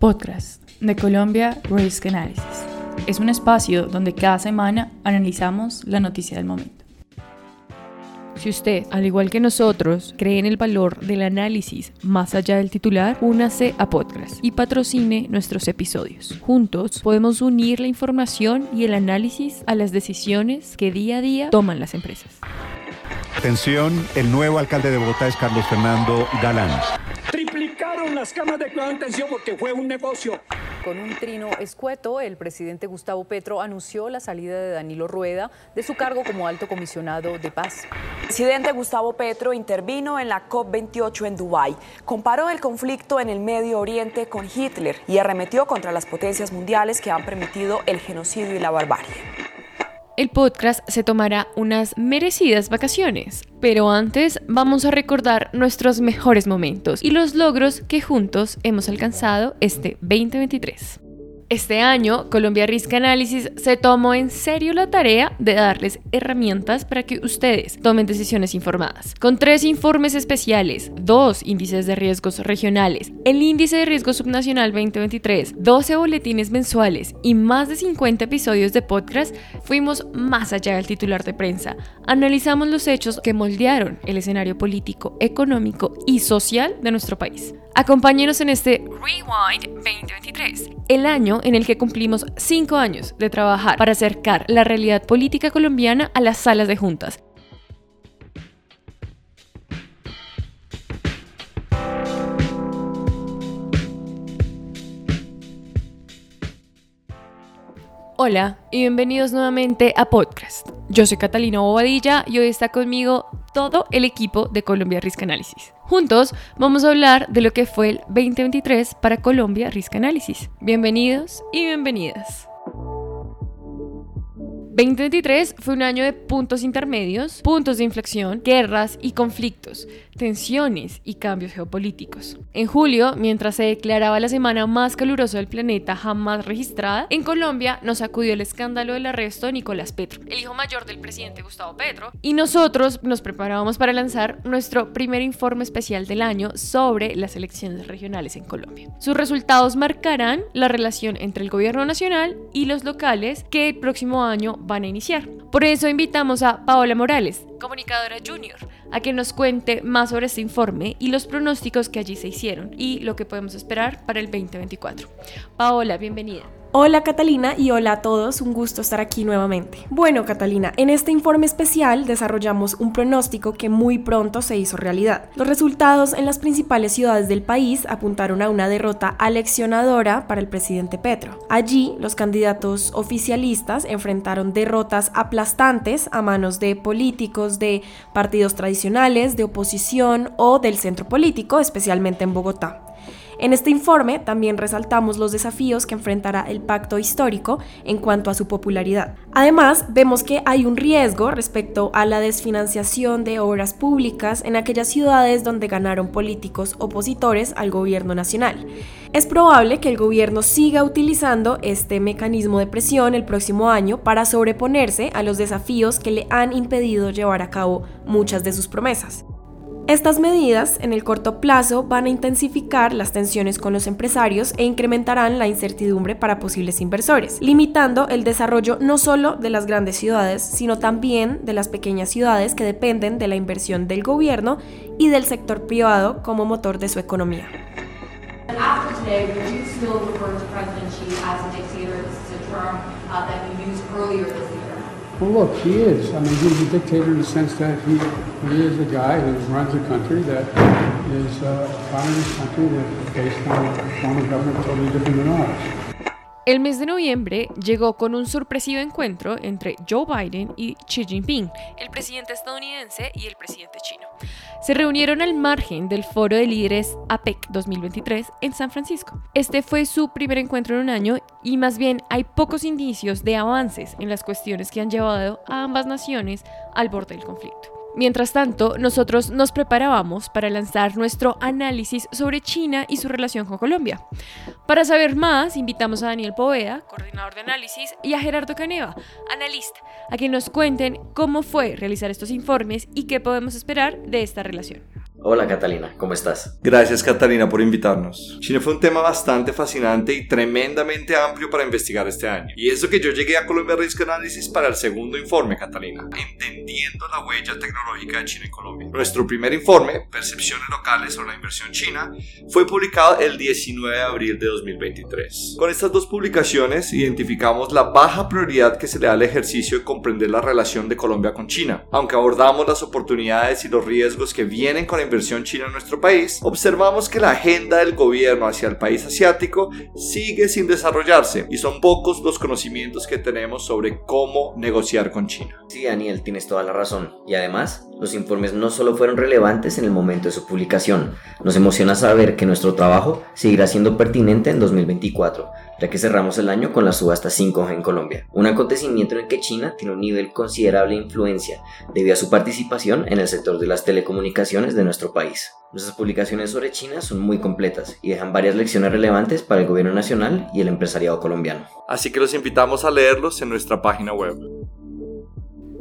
Podcast de Colombia Risk Analysis. Es un espacio donde cada semana analizamos la noticia del momento. Si usted, al igual que nosotros, cree en el valor del análisis más allá del titular, únase a Podcast y patrocine nuestros episodios. Juntos podemos unir la información y el análisis a las decisiones que día a día toman las empresas. Atención, el nuevo alcalde de Bogotá es Carlos Fernando Galán las camas de cuidado intensivo porque fue un negocio. Con un trino escueto, el presidente Gustavo Petro anunció la salida de Danilo Rueda de su cargo como alto comisionado de paz. El presidente Gustavo Petro intervino en la COP28 en Dubái, comparó el conflicto en el Medio Oriente con Hitler y arremetió contra las potencias mundiales que han permitido el genocidio y la barbarie el podcast se tomará unas merecidas vacaciones. Pero antes vamos a recordar nuestros mejores momentos y los logros que juntos hemos alcanzado este 2023. Este año, Colombia Risk Analysis se tomó en serio la tarea de darles herramientas para que ustedes tomen decisiones informadas. Con tres informes especiales, dos índices de riesgos regionales, el índice de riesgo subnacional 2023, 12 boletines mensuales y más de 50 episodios de podcast, fuimos más allá del titular de prensa. Analizamos los hechos que moldearon el escenario político, económico y social de nuestro país. Acompáñenos en este Rewind 2023, el año en el que cumplimos cinco años de trabajar para acercar la realidad política colombiana a las salas de juntas. Hola y bienvenidos nuevamente a Podcast. Yo soy Catalina Bobadilla y hoy está conmigo todo el equipo de Colombia Risk Analysis. Juntos vamos a hablar de lo que fue el 2023 para Colombia Risk Analysis. Bienvenidos y bienvenidas. 2023 fue un año de puntos intermedios, puntos de inflexión, guerras y conflictos, tensiones y cambios geopolíticos. En julio, mientras se declaraba la semana más calurosa del planeta jamás registrada, en Colombia nos acudió el escándalo del arresto de Nicolás Petro, el hijo mayor del presidente Gustavo Petro, y nosotros nos preparábamos para lanzar nuestro primer informe especial del año sobre las elecciones regionales en Colombia. Sus resultados marcarán la relación entre el gobierno nacional y los locales que el próximo año van a iniciar. Por eso invitamos a Paola Morales, comunicadora junior, a que nos cuente más sobre este informe y los pronósticos que allí se hicieron y lo que podemos esperar para el 2024. Paola, bienvenida. Hola Catalina y hola a todos, un gusto estar aquí nuevamente. Bueno Catalina, en este informe especial desarrollamos un pronóstico que muy pronto se hizo realidad. Los resultados en las principales ciudades del país apuntaron a una derrota aleccionadora para el presidente Petro. Allí, los candidatos oficialistas enfrentaron derrotas aplastantes a manos de políticos de partidos tradicionales, de oposición o del centro político, especialmente en Bogotá. En este informe también resaltamos los desafíos que enfrentará el pacto histórico en cuanto a su popularidad. Además, vemos que hay un riesgo respecto a la desfinanciación de obras públicas en aquellas ciudades donde ganaron políticos opositores al gobierno nacional. Es probable que el gobierno siga utilizando este mecanismo de presión el próximo año para sobreponerse a los desafíos que le han impedido llevar a cabo muchas de sus promesas. Estas medidas en el corto plazo van a intensificar las tensiones con los empresarios e incrementarán la incertidumbre para posibles inversores, limitando el desarrollo no solo de las grandes ciudades, sino también de las pequeñas ciudades que dependen de la inversión del gobierno y del sector privado como motor de su economía. Well, look, he is. I mean, he's a dictator in the sense that he, he is a guy who runs a country that is uh, a communist country that is based on a form of government totally different than ours. El mes de noviembre llegó con un sorpresivo encuentro entre Joe Biden y Xi Jinping, el presidente estadounidense y el presidente chino. Se reunieron al margen del foro de líderes APEC 2023 en San Francisco. Este fue su primer encuentro en un año y más bien hay pocos indicios de avances en las cuestiones que han llevado a ambas naciones al borde del conflicto. Mientras tanto, nosotros nos preparábamos para lanzar nuestro análisis sobre China y su relación con Colombia. Para saber más, invitamos a Daniel Poveda, coordinador de análisis, y a Gerardo Caneva, analista, a que nos cuenten cómo fue realizar estos informes y qué podemos esperar de esta relación. Hola Catalina, ¿cómo estás? Gracias Catalina por invitarnos. China fue un tema bastante fascinante y tremendamente amplio para investigar este año. Y eso que yo llegué a Colombia Risk Analysis para el segundo informe, Catalina, entendiendo la huella tecnológica de China en Colombia. Nuestro primer informe, Percepciones locales sobre la inversión china, fue publicado el 19 de abril de 2023. Con estas dos publicaciones identificamos la baja prioridad que se le da al ejercicio de comprender la relación de Colombia con China. Aunque abordamos las oportunidades y los riesgos que vienen con la inversión china en nuestro país, observamos que la agenda del gobierno hacia el país asiático sigue sin desarrollarse y son pocos los conocimientos que tenemos sobre cómo negociar con China. Sí, Daniel, tienes toda la razón. Y además, los informes no solo fueron relevantes en el momento de su publicación, nos emociona saber que nuestro trabajo seguirá siendo pertinente en 2024, ya que cerramos el año con la subasta 5G en Colombia, un acontecimiento en el que China tiene un nivel considerable de influencia debido a su participación en el sector de las telecomunicaciones de nuestro país. Nuestras publicaciones sobre China son muy completas y dejan varias lecciones relevantes para el gobierno nacional y el empresariado colombiano. Así que los invitamos a leerlos en nuestra página web.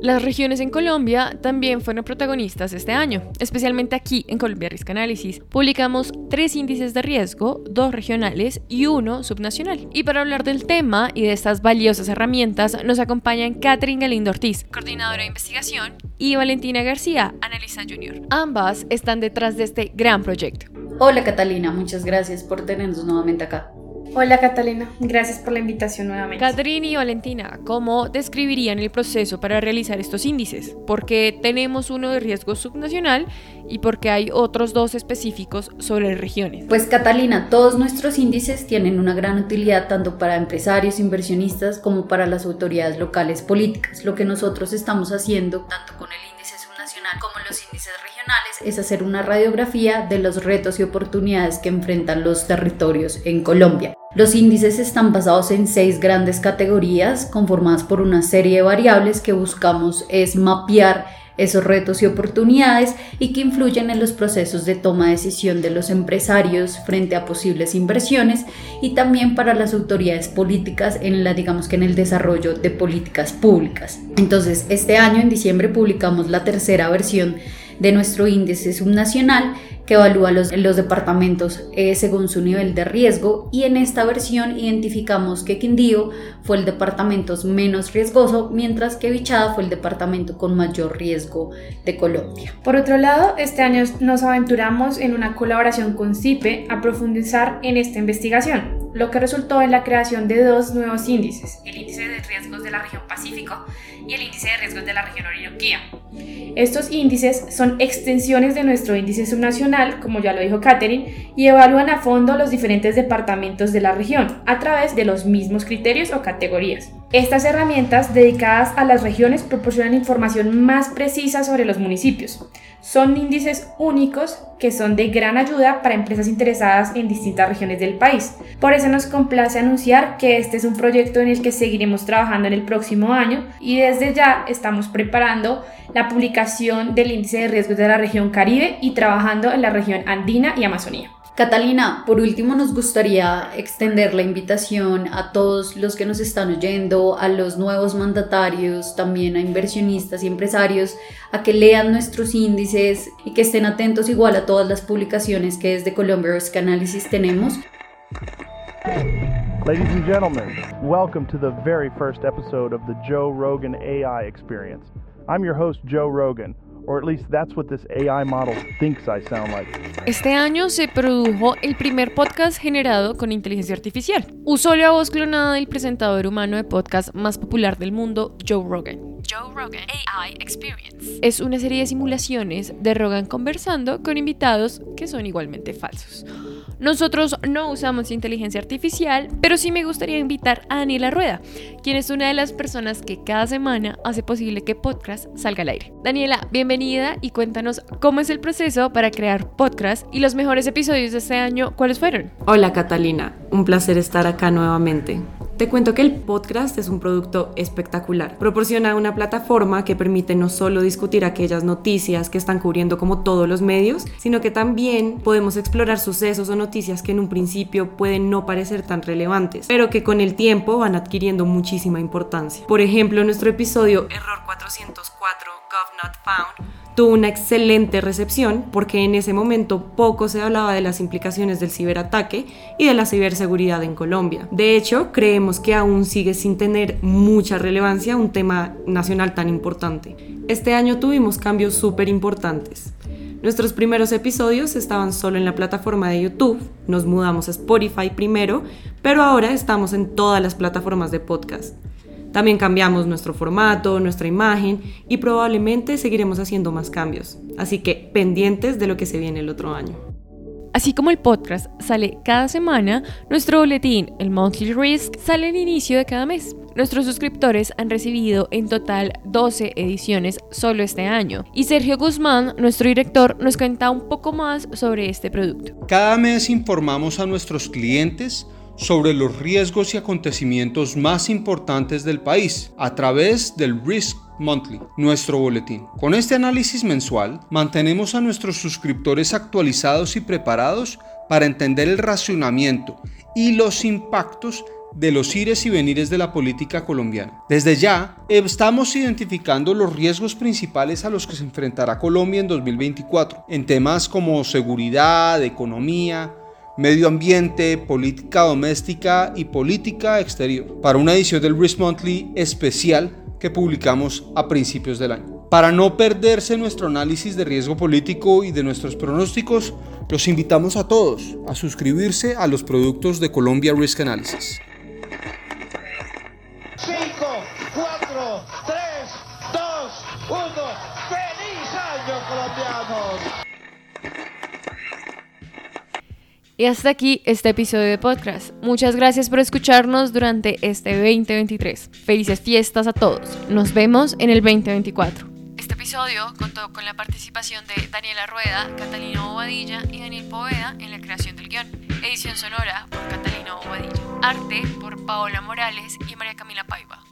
Las regiones en Colombia también fueron protagonistas este año, especialmente aquí en Colombia Risk Analysis. Publicamos tres índices de riesgo, dos regionales y uno subnacional. Y para hablar del tema y de estas valiosas herramientas nos acompañan Catherine Galindo Ortiz, coordinadora de investigación, y Valentina García, analista junior. Ambas están detrás de este gran proyecto. Hola Catalina, muchas gracias por tenernos nuevamente acá. Hola Catalina, gracias por la invitación nuevamente. Catherine y Valentina, ¿cómo describirían el proceso para realizar estos índices? Porque tenemos uno de riesgo subnacional y porque hay otros dos específicos sobre regiones. Pues Catalina, todos nuestros índices tienen una gran utilidad tanto para empresarios, inversionistas como para las autoridades locales políticas. Lo que nosotros estamos haciendo, tanto con el índice subnacional como los índices regionales, es hacer una radiografía de los retos y oportunidades que enfrentan los territorios en Colombia. Los índices están basados en seis grandes categorías conformadas por una serie de variables que buscamos es mapear esos retos y oportunidades y que influyen en los procesos de toma de decisión de los empresarios frente a posibles inversiones y también para las autoridades políticas en la digamos que en el desarrollo de políticas públicas. Entonces, este año en diciembre publicamos la tercera versión de nuestro índice subnacional que evalúa los, departamentos eh, según su nivel de riesgo y en esta versión identificamos que Quindío fue el departamento menos riesgoso, mientras que Vichada fue el departamento con mayor riesgo de Colombia. Por otro lado, este año nos aventuramos en una colaboración con CIPE a profundizar en esta investigación, lo que resultó en la creación de dos nuevos índices, el índice de riesgos de la región Pacífico y el índice de riesgos de la región Orinoquía. Estos índices son extensiones de nuestro índice subnacional, como ya lo dijo Catherine, y evalúan a fondo los diferentes departamentos de la región a través de los mismos criterios o categorías. Estas herramientas dedicadas a las regiones proporcionan información más precisa sobre los municipios. Son índices únicos que son de gran ayuda para empresas interesadas en distintas regiones del país. Por eso nos complace anunciar que este es un proyecto en el que seguiremos trabajando en el próximo año y desde ya estamos preparando la publicación del índice de riesgos de la región Caribe y trabajando en la región andina y Amazonía. Catalina, por último nos gustaría extender la invitación a todos los que nos están oyendo, a los nuevos mandatarios, también a inversionistas y empresarios, a que lean nuestros índices y que estén atentos igual a todas las publicaciones que desde Columbia Risk Analysis tenemos. Ladies and gentlemen, welcome to the very first episode of the Joe Rogan AI Experience. I'm your host, Joe Rogan. Or at least that's what this AI model thinks I sound like. Este año se produjo el primer podcast generado con inteligencia artificial. Usó la voz clonada del presentador humano de podcast más popular del mundo, Joe Rogan. Joe Rogan AI Experience. Es una serie de simulaciones de Rogan conversando con invitados que son igualmente falsos. Nosotros no usamos inteligencia artificial, pero sí me gustaría invitar a Daniela Rueda, quien es una de las personas que cada semana hace posible que podcast salga al aire. Daniela, bienvenida y cuéntanos cómo es el proceso para crear podcast y los mejores episodios de este año, ¿cuáles fueron? Hola Catalina, un placer estar acá nuevamente. Te cuento que el podcast es un producto espectacular. Proporciona una plataforma que permite no solo discutir aquellas noticias que están cubriendo como todos los medios, sino que también podemos explorar sucesos o noticias que en un principio pueden no parecer tan relevantes, pero que con el tiempo van adquiriendo muchísima importancia. Por ejemplo, nuestro episodio Error 404 Gov Not Found tuvo una excelente recepción porque en ese momento poco se hablaba de las implicaciones del ciberataque y de la ciberseguridad en Colombia. De hecho, creemos que aún sigue sin tener mucha relevancia un tema nacional tan importante. Este año tuvimos cambios súper importantes. Nuestros primeros episodios estaban solo en la plataforma de YouTube, nos mudamos a Spotify primero, pero ahora estamos en todas las plataformas de podcast. También cambiamos nuestro formato, nuestra imagen y probablemente seguiremos haciendo más cambios. Así que pendientes de lo que se viene el otro año. Así como el podcast sale cada semana, nuestro boletín, el Monthly Risk, sale al inicio de cada mes. Nuestros suscriptores han recibido en total 12 ediciones solo este año. Y Sergio Guzmán, nuestro director, nos cuenta un poco más sobre este producto. Cada mes informamos a nuestros clientes sobre los riesgos y acontecimientos más importantes del país a través del Risk Monthly, nuestro boletín. Con este análisis mensual, mantenemos a nuestros suscriptores actualizados y preparados para entender el racionamiento y los impactos de los ires y venires de la política colombiana. Desde ya, estamos identificando los riesgos principales a los que se enfrentará Colombia en 2024, en temas como seguridad, economía, medio ambiente, política doméstica y política exterior, para una edición del Risk Monthly especial que publicamos a principios del año. Para no perderse nuestro análisis de riesgo político y de nuestros pronósticos, los invitamos a todos a suscribirse a los productos de Colombia Risk Analysis. Y hasta aquí este episodio de podcast. Muchas gracias por escucharnos durante este 2023. Felices fiestas a todos. Nos vemos en el 2024. Este episodio contó con la participación de Daniela Rueda, Catalina Bobadilla y Daniel Poveda en la creación del guion. Edición sonora por Catalina Bobadilla. Arte por Paola Morales y María Camila Paiva.